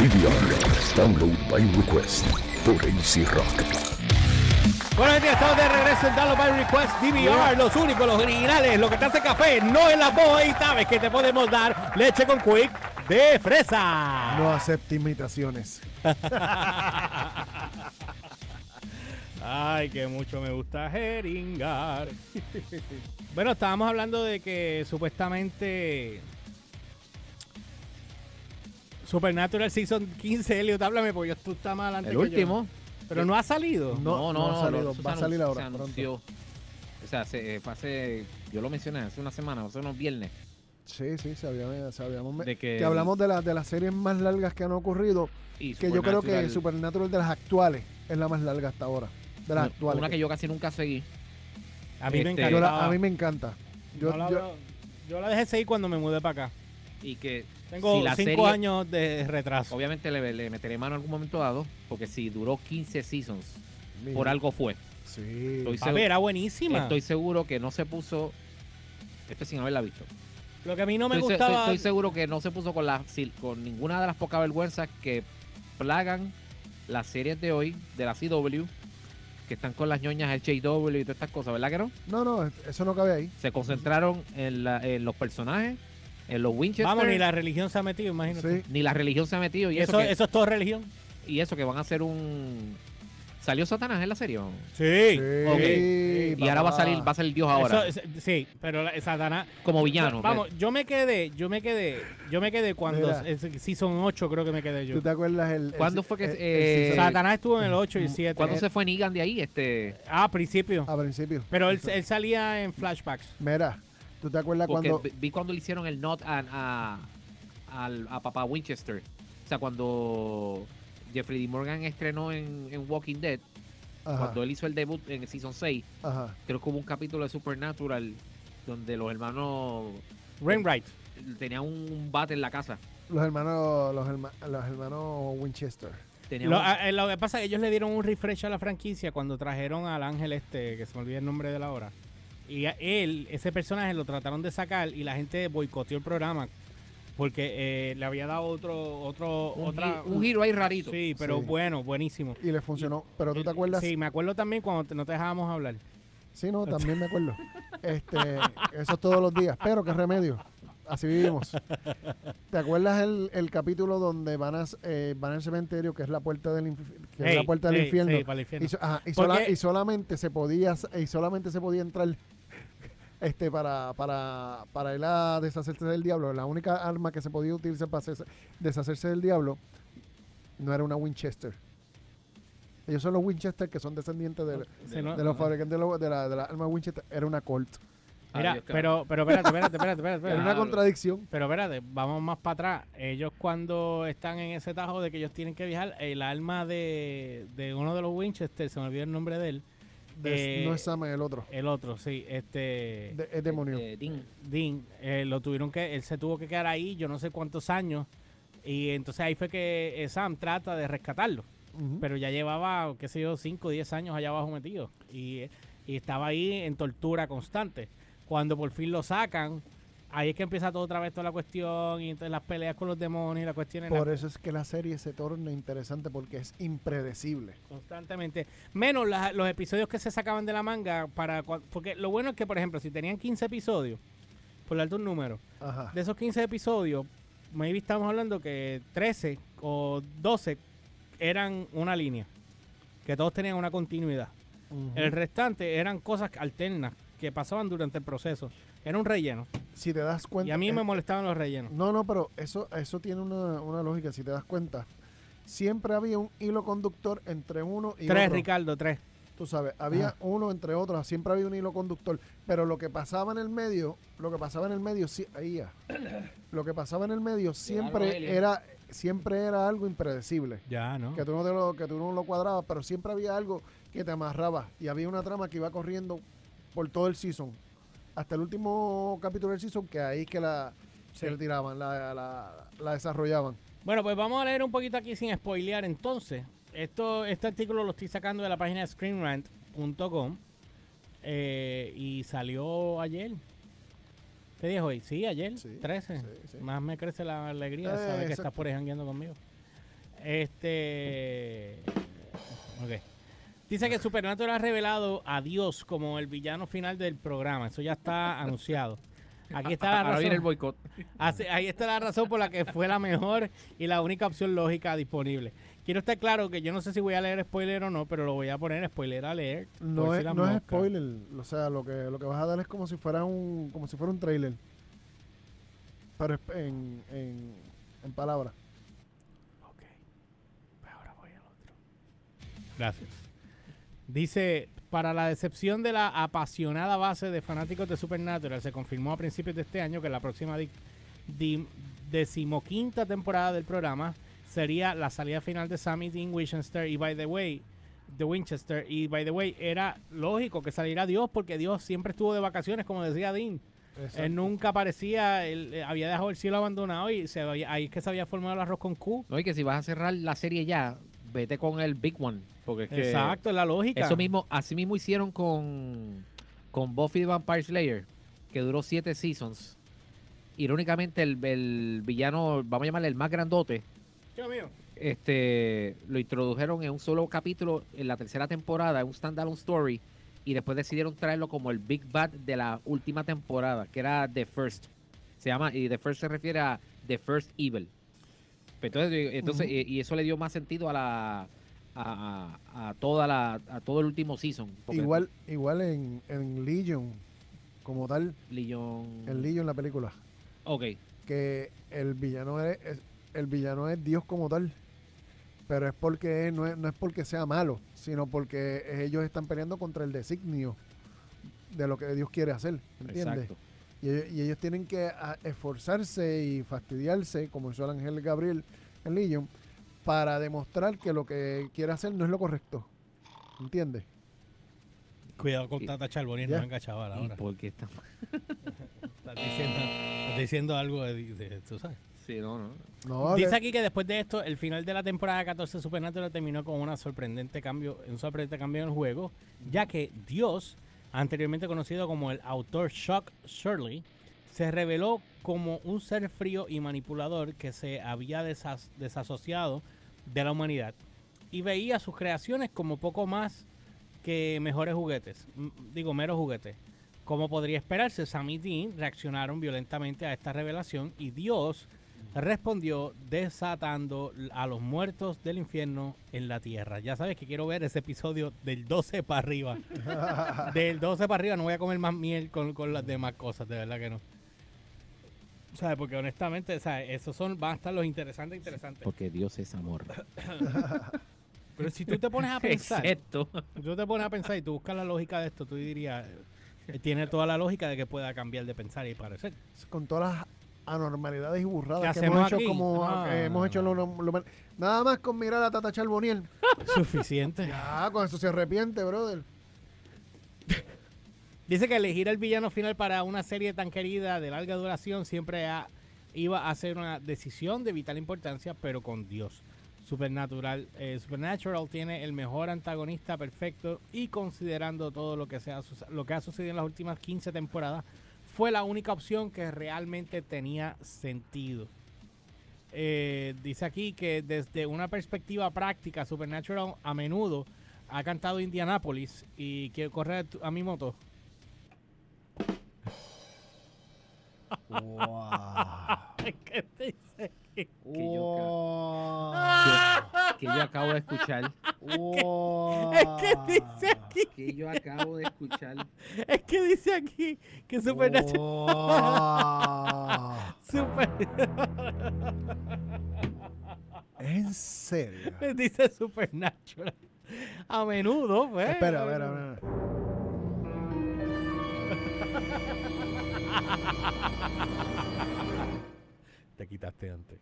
DVR. Download by request por AC Rock. Bueno, gente, estamos de regreso en Download by Request DVR, los únicos, los originales, lo que te hace café, no en la voz y sabes que te podemos dar leche con quick de fresa. No acepte imitaciones. Ay, que mucho me gusta jeringar. bueno, estábamos hablando de que supuestamente Supernatural Season 15, Elliot, háblame porque tú estás más adelante El que yo. último. Pero no ha salido. No, no ha salido, va a salir ahora, se pronto. anunció. O sea, se, eh, fue hace, yo lo mencioné hace una semana, hace unos viernes. Sí, sí, sabíamos, sabíamos De que que, hablamos de, la- de las series más largas que han ocurrido. Y Que yo creo que Supernatural, Supernatural de las actuales es la más larga hasta ahora. De las una- actuales. Una que yo casi nunca seguí. A mí me Este, encanta. Yo la- a mí me encanta. Yo, Yo, la, yo- veo- yo la dejé seguir cuando me mudé para acá. Y que Tengo si la cinco serie- años de retraso. obviamente le, le meteré mano en algún momento dado, porque si duró 15 seasons, mira, por algo fue. Sí. Estoy A ver, era buenísima. Estoy seguro que no se puso, esto sin haberla visto. Lo que a mí no me estoy, gustaba. estoy- estoy seguro que no se puso con, la, con ninguna de las pocas vergüenzas que plagan las series de hoy de la CW, que están con las ñoñas el JW y todas estas cosas, ¿verdad que no? No, no, eso no cabe ahí. Se concentraron en, la- en los personajes, en los Winchester. Vamos, ni la religión se ha metido, imagínate. Sí. ni la religión se ha metido. Y eso, eso, que, eso es todo religión. y eso que van a hacer un... ¿Salió Satanás en la serie? Sí. Y ahora va a salir, va a salir Dios ahora, Eso- sí, pero la- Satanás. como villano. Vamos, pues. yo me quedé, yo me quedé, yo me quedé cuando es- Season 8 creo que me quedé yo. ¿Tú te acuerdas el. el- ¿Cuándo fue que, el- el eh, season- Satanás estuvo en el 8 y 7. ¿Cuándo se fue Negan de ahí? Este, Ah, a principio. A principio. Pero él, él salía en flashbacks. Mira, ¿tú te acuerdas porque cuando. vi- cuando le hicieron el not a, a, papá Winchester. O sea, cuando Jeffrey D. Morgan estrenó en, en Walking Dead, Ajá, cuando él hizo el debut en Season 6, ajá. creo que hubo un capítulo de Supernatural donde los hermanos Rainwright. tenían un bate en la casa. Los hermanos, los, herma- los hermanos Winchester. Lo, un- a- eh, lo que pasa es que ellos le dieron un refresh a la franquicia cuando trajeron al ángel este, que se me olvida el nombre de la hora. Y a él, ese personaje lo trataron de sacar y la gente boicoteó el programa porque eh, le había dado otro, otro, un, otra... un giro ahí rarito. Sí, pero Sí. bueno, buenísimo. Y le funcionó. Pero tú te acuerdas. Sí, me acuerdo también cuando te- no te dejábamos hablar. Sí, no, también me acuerdo. Este, eso es todos los días. Pero qué remedio. Así vivimos. ¿Te acuerdas el, el capítulo donde van, a, eh, van al cementerio, que es la puerta del, es la puerta del infierno? sí, para el infierno. Y, so- ajá, y, ¿Por sola- qué? y solamente se podía y solamente se podía entrar este para, para, para ir a deshacerse del diablo. La única arma que se podía utilizar para hacerse- deshacerse del diablo no era una Winchester. Ellos son los Winchester que son descendientes de, Sí, ¿no? de los fabricantes de, los- de la, de la arma Winchester. Era una Colt. Mira, Adiós, pero, pero espérate, espérate, espérate, espérate. espérate. Era una contradicción. Pero espérate, vamos más para atrás. Ellos cuando están en ese tajo de que ellos tienen que viajar, el alma de, de uno de los Winchester, se me olvidó el nombre de él. De- Eh, no es Sam, el otro. El otro, sí, este De- es demonio. Eh, Dean. Dean, eh, lo tuvieron que, él se tuvo que quedar ahí, yo no sé cuántos años, y entonces ahí fue que eh, Sam trata de rescatarlo, pero ya llevaba, qué sé yo, 5 o 10 años allá abajo metido, y, y estaba ahí en tortura constante. Cuando por fin lo sacan, ahí es que empieza todo otra vez toda la cuestión, y entonces las peleas con los demonios y la cuestión Por eso es que la serie se torna interesante porque es impredecible. constantemente. Menos los episodios que se sacaban de la manga para porque lo bueno es que por ejemplo, si tenían 15 episodios, por darte un número, Ajá. de esos 15 episodios, maybe estamos hablando que 13 o 12 eran una línea, que todos tenían una continuidad. El restante eran cosas alternas que pasaban durante el proceso. Era un relleno. si te das cuenta. Y a mí eh, me molestaban los rellenos. No, no, pero eso, eso tiene una, una lógica. Si te das cuenta, siempre había un hilo conductor entre uno y Tres, otro. Ricardo, tres. Tú sabes, había Ajá. uno entre otros, siempre había un hilo conductor. Pero lo que pasaba en el medio, lo que pasaba en el medio, sí, ahí ya. Lo que pasaba en el medio siempre era, siempre era algo impredecible. Ya, ¿no? que tú no te lo, que tú no lo cuadrabas, pero siempre había algo que te amarraba y había una trama que iba corriendo por todo el season. Hasta el último capítulo del season, que ahí es que la, Sí. se le tiraban, la, la, la desarrollaban. Bueno, pues vamos a leer un poquito aquí sin spoilear entonces. Esto, este artículo lo estoy sacando de la página de screenrant.com eh, y salió ayer. ¿Qué día hoy? Sí, ayer, Sí, 13. sí, sí. Más me crece la alegría de Eh, saber que exacto. estás por ahí conmigo. Este. Ok. Dice que Supernatural ha revelado a Dios como el villano final del programa. Eso ya está anunciado. Aquí está la viene el razón. boicot. Ahí está la razón por la que fue la mejor y la única opción lógica disponible. Quiero estar claro que yo no sé si voy a leer spoiler o no, pero lo voy a poner spoiler a leer. No, es, no es spoiler. O sea, lo que, lo que vas a dar es como si fuera un, como si fuera un trailer. Pero en, en, en palabras. Ok. Pues ahora voy al otro. Gracias. Dice, para la decepción de la apasionada base de fanáticos de Supernatural, se confirmó a principios de este año que la próxima decimoquinta temporada del programa sería la salida final de Sammy Dean Winchester y by the way, de Winchester y by the way, era lógico que saliera Dios porque Dios siempre estuvo de vacaciones, como decía Dean. Él nunca aparecía, él eh, había dejado el cielo abandonado y se ahí es que se había formado el arroz con Q. No, y que si vas a cerrar la serie ya, vete con el Big One. Porque es que Exacto, es la lógica. Eso mismo, así mismo hicieron con, con Buffy the Vampire Slayer, que duró siete seasons. Irónicamente, el, el villano, vamos a llamarle el más grandote, este, lo introdujeron en un solo capítulo en la tercera temporada, en un standalone story, y después decidieron traerlo como el Big Bad de la última temporada, que era The First. Se llama, y The First se refiere a The First Evil. Entonces, eh, entonces Ujú. y, y eso le dio más sentido a la a, a- toda la a todo el último season. Igual, igual en, en Legion, como tal, Legion. en Legion la película, Ok. que el villano es, es- el villano es Dios como tal. Pero es porque no es, no es porque sea malo, sino porque ellos están peleando contra el designio de lo que Dios quiere hacer, ¿entiendes? Exacto. Y ellos, y ellos tienen que a- esforzarse y fastidiarse, como hizo el ángel Gabriel en Legion, para demostrar que lo que quiere hacer no es lo correcto. ¿Entiendes? Cuidado con Tata Charbonnier, Ya. no venga chaval ¿Y ahora. por qué está- Estás diciendo, estás diciendo algo de, de- tú sabes. Sí, no, no. No, Dice aquí que después de esto, el final de la temporada 14 de Supernatural terminó con una sorprendente cambio, un sorprendente cambio en el juego, ya que Dios, anteriormente conocido como el autor Shock Shirley, se reveló como un ser frío y manipulador que se había desas- desasociado de la humanidad y veía sus creaciones como poco más que mejores juguetes, digo meros juguetes. Como podría esperarse, Sam y Dean reaccionaron violentamente a esta revelación y Dios respondió desatando a los muertos del infierno en la tierra. Ya sabes que quiero ver ese episodio del 12 para arriba. del 12 para arriba no voy a comer más miel con, con las demás cosas, de verdad que no. ¿Sabes? Porque honestamente, ¿sabes? Esos son, van a estar los interesantes, interesantes. Porque Dios es amor. Pero si tú te pones a pensar, Excepto. si tú te pones a pensar y tú buscas la lógica de esto, tú dirías, eh, tiene toda la lógica de que pueda cambiar de pensar y parecer. con todas las anormalidades y burradas ¿Qué que hemos hecho aquí? como Ah. que hemos hecho lo- lo- lo- nada más con mirar a Tata Charboniel. Suficiente. ya, con eso se arrepiente, brother. Dice que elegir el villano final para una serie tan querida de larga duración siempre ha- iba a ser una decisión de vital importancia, pero con Dios. Supernatural, eh, Supernatural tiene el mejor antagonista perfecto y considerando todo lo que, se ha, lo que ha sucedido en las últimas 15 temporadas, fue la única opción que realmente tenía sentido. Eh, dice aquí que desde una perspectiva práctica, Supernatural a menudo ha cantado Indianapolis y quiero correr a mi moto. ¿Qué dice? Que yo, que yo acabo de escuchar. Es que dice aquí, Que yo acabo de escuchar. es que dice aquí que Supernatural, Wow. Super- en serio. dice Supernatural. A menudo, pues. Espera, a ver, a ver. Te quitaste antes.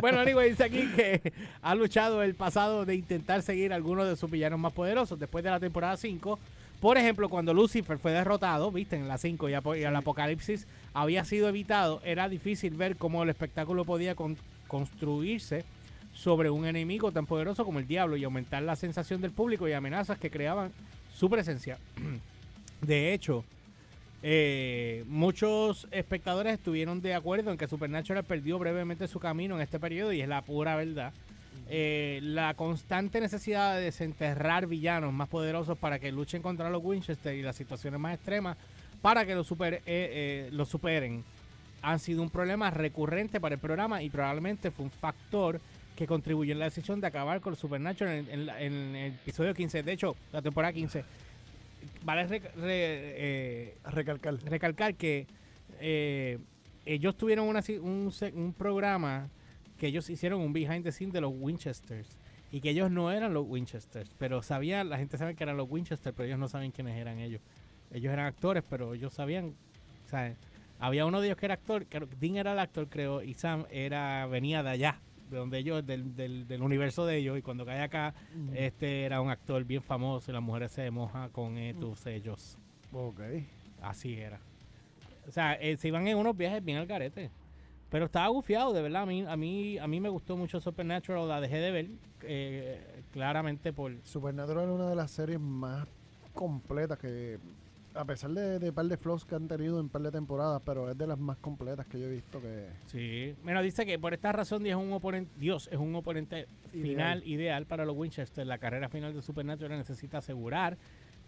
Bueno, anyway, dice aquí que ha luchado el pasado de intentar seguir algunos de sus villanos más poderosos después de la temporada 5. Por ejemplo, cuando Lucifer fue derrotado, viste, en la 5 y, el apocalipsis había sido evitado, era difícil ver cómo el espectáculo podía con- construirse sobre un enemigo tan poderoso como el diablo y aumentar la sensación del público y amenazas que creaban su presencia. De hecho, eh, muchos espectadores estuvieron de acuerdo en que Supernatural perdió brevemente su camino en este periodo y es la pura verdad. eh, la constante necesidad de desenterrar villanos más poderosos para que luchen contra los Winchester y las situaciones más extremas para que los, super, eh, eh, los superen han sido un problema recurrente para el programa y probablemente fue un factor que contribuyó en la decisión de acabar con Supernatural en, en el episodio 15. De hecho, la temporada 15. Vale re- re- eh, Recalcar. recalcar que eh, ellos tuvieron una un, un programa que ellos hicieron un behind the scenes de los Winchesters y que ellos no eran los Winchesters, pero sabían, la gente sabe que eran los Winchesters, pero ellos no saben quiénes eran ellos. Ellos eran actores, pero ellos sabían, ¿sabes? Había uno de ellos que era actor, que Dean era el actor, creo, y Sam era venía de allá, de donde ellos, del, del, del universo de ellos, y cuando cae acá, Mm. este era un actor bien famoso y las mujeres se mojan con estos ellos. Ok. Así era. O sea, eh, se iban en unos viajes bien al garete. Pero estaba gufiado, de verdad. A mí, a mí, a mí me gustó mucho Supernatural. La dejé de ver eh, claramente por... Supernatural es una de las series más completas que, a pesar de, de par de flows que han tenido en par de temporadas, pero es de las más completas que yo he visto que... Sí. Bueno, dice que por esta razón Dios es un oponente, Dios es un oponente final ideal para los Winchester. La carrera final de Supernatural necesita asegurar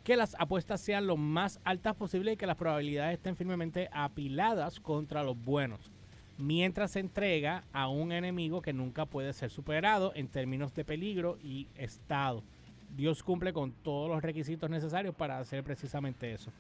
que las apuestas sean lo más altas posible y que las probabilidades estén firmemente apiladas contra los buenos. Mientras se entrega a un enemigo que nunca puede ser superado en términos de peligro y estado. Dios cumple con todos los requisitos necesarios para hacer precisamente eso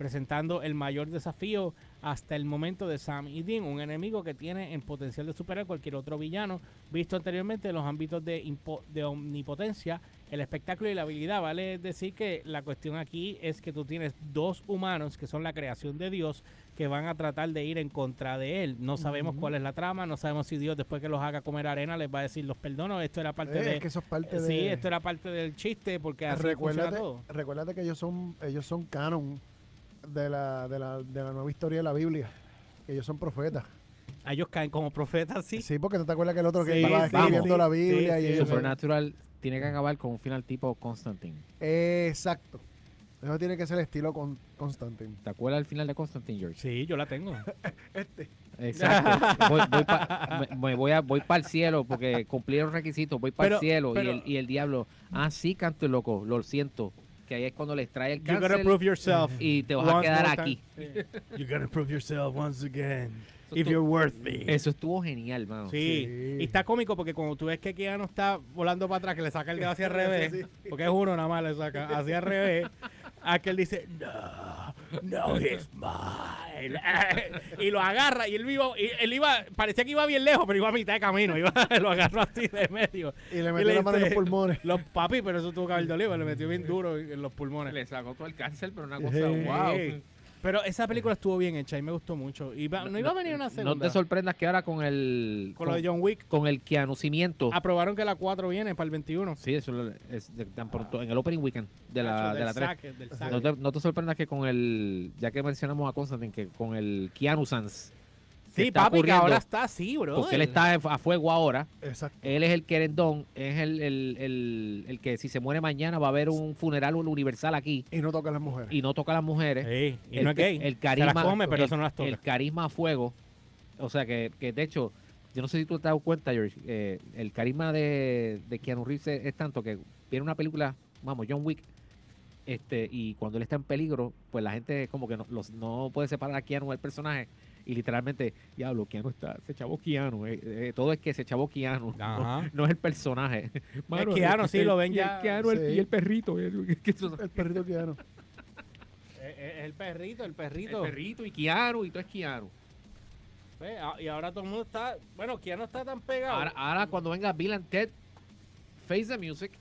presentando el mayor desafío hasta el momento de Sam y Dean, un enemigo que tiene el potencial de superar cualquier otro villano visto anteriormente en los ámbitos de, de omnipotencia, el espectáculo y la habilidad. Vale decir que la cuestión aquí es que tú tienes dos humanos que son la creación de Dios que van a tratar de ir en contra de él. No sabemos cuál es la trama, no sabemos si Dios después que los haga comer arena les va a decir los perdono, esto era parte Eh, de... es que eso es parte de... Sí, esto era parte del chiste porque así recuérdate, todo. recuérdate que ellos son ellos son canon de la, de, la, de la nueva historia de la Biblia. Que ellos son profetas. A Ellos caen como profetas, sí. Sí, porque tú te acuerdas que el otro que Sí, estaba sí, escribiendo sí, la Biblia sí, y sí, ellos- Supernatural tiene que acabar con un final tipo Constantine. Exacto. Eso tiene que ser el estilo con Constantine. ¿Te acuerdas del final de Constantine, George? Sí, yo la tengo. Este. Exacto. voy, voy pa- me- me voy, a, voy para el cielo porque cumplí los requisitos. Voy para el cielo pero- y, el, y el diablo. Ah, sí, canto el loco. Lo siento. Que ahí es cuando les trae el You gotta cáncer prove yourself. y te vas a once quedar aquí. You gotta prove yourself once again. Eso If estuvo- you're worthy. Eso estuvo genial, mano. Sí. Sí. y está cómico porque cuando tú ves que Keanu está volando para atrás, que le saca el dedo hacia al revés, porque es uno nada más le saca, hacia al revés, aquel dice, no, no, he's mine. y lo agarra y él iba, y él iba, parecía que iba bien lejos, pero iba a mitad de camino, iba, lo agarró así de medio. Y le Y metió le la mano en los pulmones. Los papi, pero eso tuvo que haber dolido, le metió bien duro en los pulmones. Le sacó todo el cáncer, pero una cosa, Sí. wow. Pero esa película estuvo bien hecha y me gustó mucho. Iba- no iba a venir una segunda. No te sorprendas que ahora con el con lo de John Wick. con el Keanucimiento. Aprobaron que la 4 viene para el 21. Sí, eso es de- tan pronto en el opening weekend de la, Nacho, de la 3. saque, del saque. No te, no te sorprendas que con el, ya que mencionamos a Constantine, que con el Keanu Sans, Sí, está papi, que ahora está así, bro. porque él está a fuego ahora, Exacto. él es el querendón, es el, el, el, el que si se muere mañana va a haber un funeral universal aquí Y no toca a las mujeres. y no toca a las mujeres. Sí, y el, no es gay. el Se carisma, las come, pero el, eso no las toca. el carisma a fuego, o sea que, que de hecho, yo no sé si tú te has dado cuenta, George, eh, el carisma de, de Keanu Reeves es, es tanto que viene una película, vamos, John Wick, este, y cuando él está en peligro, pues la gente como que no, los, no puede separar a Keanu del personaje. Y literalmente, diablo, Keanu está, se chavó Keanu. eh, eh, todo es que se chavó Keanu. No, Ajá. no es el personaje. Mano, Keanu, sí, lo ven y el ya- Keanu, el- y el perrito. el- perrito Keanu. Es, es el perrito, el el perrito. perrito y Keanu y todo es Keanu. A- Y ahora todo el mundo está. Bueno, no está tan pegado. Ahora, ahora cuando venga Bill and Ted, Face the Music,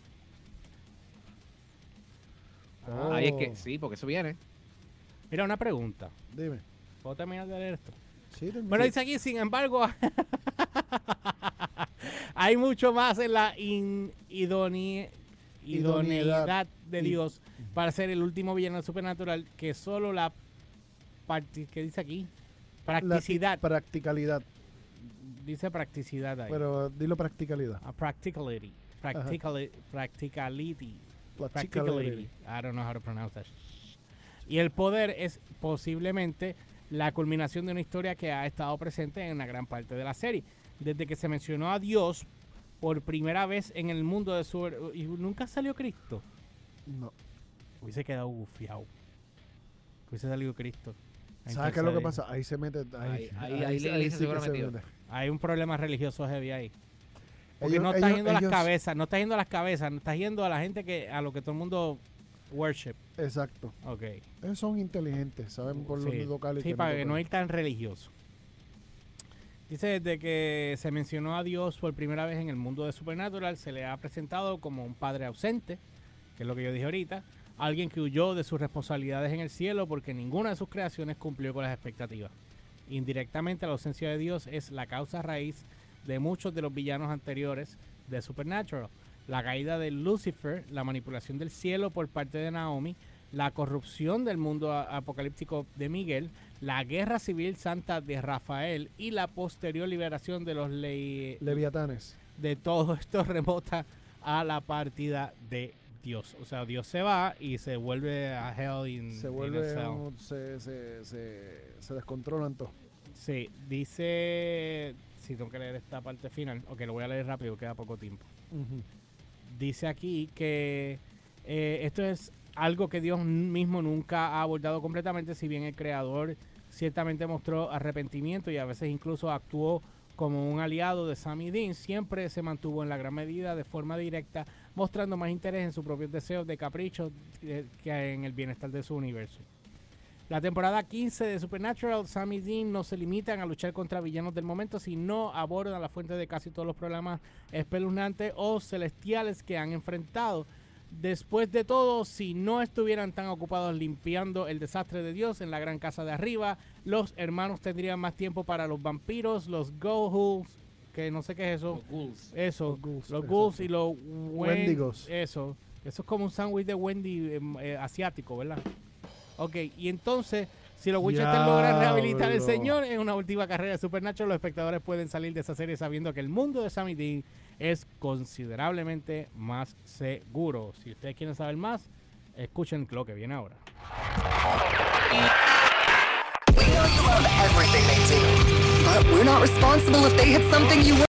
Oh. ahí es que, sí, porque eso viene. Mira, una pregunta. Dime. ¿Puedo terminar de leer esto? Sí. Bueno, dice aquí, sin embargo, hay mucho más en la in- idone- Idoneidad. de Dios para ser el último villano supernatural que solo la ¿qué dice aquí? La Practicidad. Practicalidad. dice practicidad ahí. Pero dilo practicalidad. Practicality. Practicali- practicality. Practicality. Practicality. I don't know how to pronounce that. Y el poder es posiblemente la culminación de una historia que ha estado presente en una gran parte de la serie. Desde que se mencionó a Dios por primera vez en el mundo de su... Y nunca salió Cristo. No. Hubiese quedado gufiado. Hubiese salido Cristo. ¿Sabes qué es lo que pasa? Ahí se mete. Ahí, Ahí- ahí- ahí la iglesia se mete. Hay un problema religioso heavy ahí. Porque Ellos- no estás ellos- yendo a las ellos- cabezas, no estás yendo a las cabezas, no estás yendo a la gente que a lo que todo el mundo worship. Exacto. Ok. Ellos son inteligentes, saben por Sí. los locales. Sí, para que no ir tan religioso. Dice desde que se mencionó a Dios por primera vez en el mundo de Supernatural, se le ha presentado como un padre ausente, que es lo que yo dije ahorita, alguien que huyó de sus responsabilidades en el cielo porque ninguna de sus creaciones cumplió con las expectativas. Indirectamente la ausencia de Dios es la causa raíz de muchos de los villanos anteriores de Supernatural. La caída de Lucifer, la manipulación del cielo por parte de Naomi, la corrupción del mundo apocalíptico de Miguel, la guerra civil santa de Rafael y la posterior liberación de los ley Leviatanes. de todo esto remota a la partida de Dios. O sea, Dios se va y se vuelve a hell in, Se in un- se, se, se, se descontrolan todos. Sí, dice. Si tengo que leer esta parte final, ok, lo voy a leer rápido, queda poco tiempo. Ujú. Dice aquí que eh, esto es algo que Dios mismo nunca ha abordado completamente, si bien el creador ciertamente mostró arrepentimiento y a veces incluso actuó como un aliado de Sammy Dean, siempre se mantuvo en la gran medida de forma directa, mostrando más interés en sus propios deseos de capricho eh, que en el bienestar de su universo. La temporada 15 de Supernatural, Sam y Dean no se limitan a luchar contra villanos del momento, sino abordan la fuente de casi todos los problemas espeluznantes o celestiales que han enfrentado. Después de todo, si no estuvieran tan ocupados limpiando el desastre de Dios en la gran casa de arriba, los hermanos tendrían más tiempo para los vampiros, los Goa'ulds, que no sé qué es eso. Los ghouls. Eso, Los ghouls, los ghouls y los wen- Wendigos. Eso, eso es como un sándwich de Wendy em, eh, asiático, ¿verdad? Ok, y entonces, si los Winchester logran rehabilitar al. Señor en una última carrera de Supernatural, los espectadores pueden salir de esa serie sabiendo que el mundo de Sammy Dean es considerablemente más seguro. Si ustedes quieren saber más, escuchen lo que viene ahora. We know you love everything they do, but we're not responsible if they hit something you